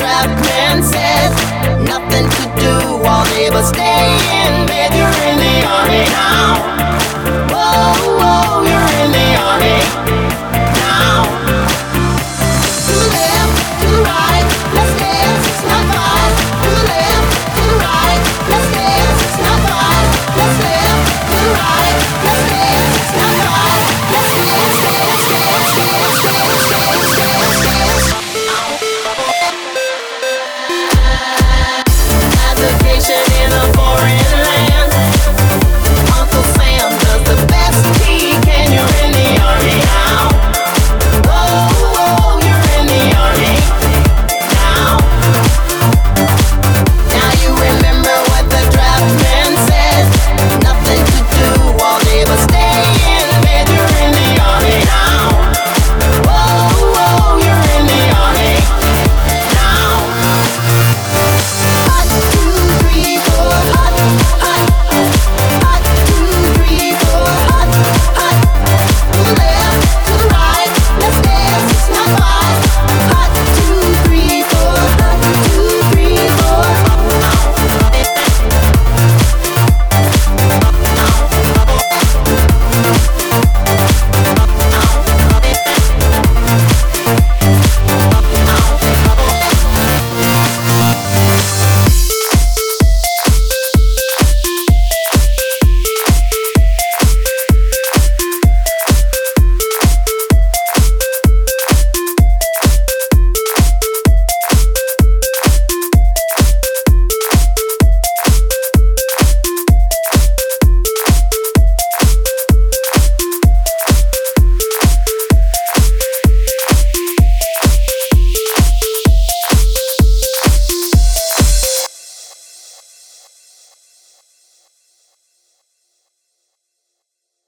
trap princess. man. Nothing to do all day but stay in bed. You're in the army now. Whoa, whoa, you're in the army.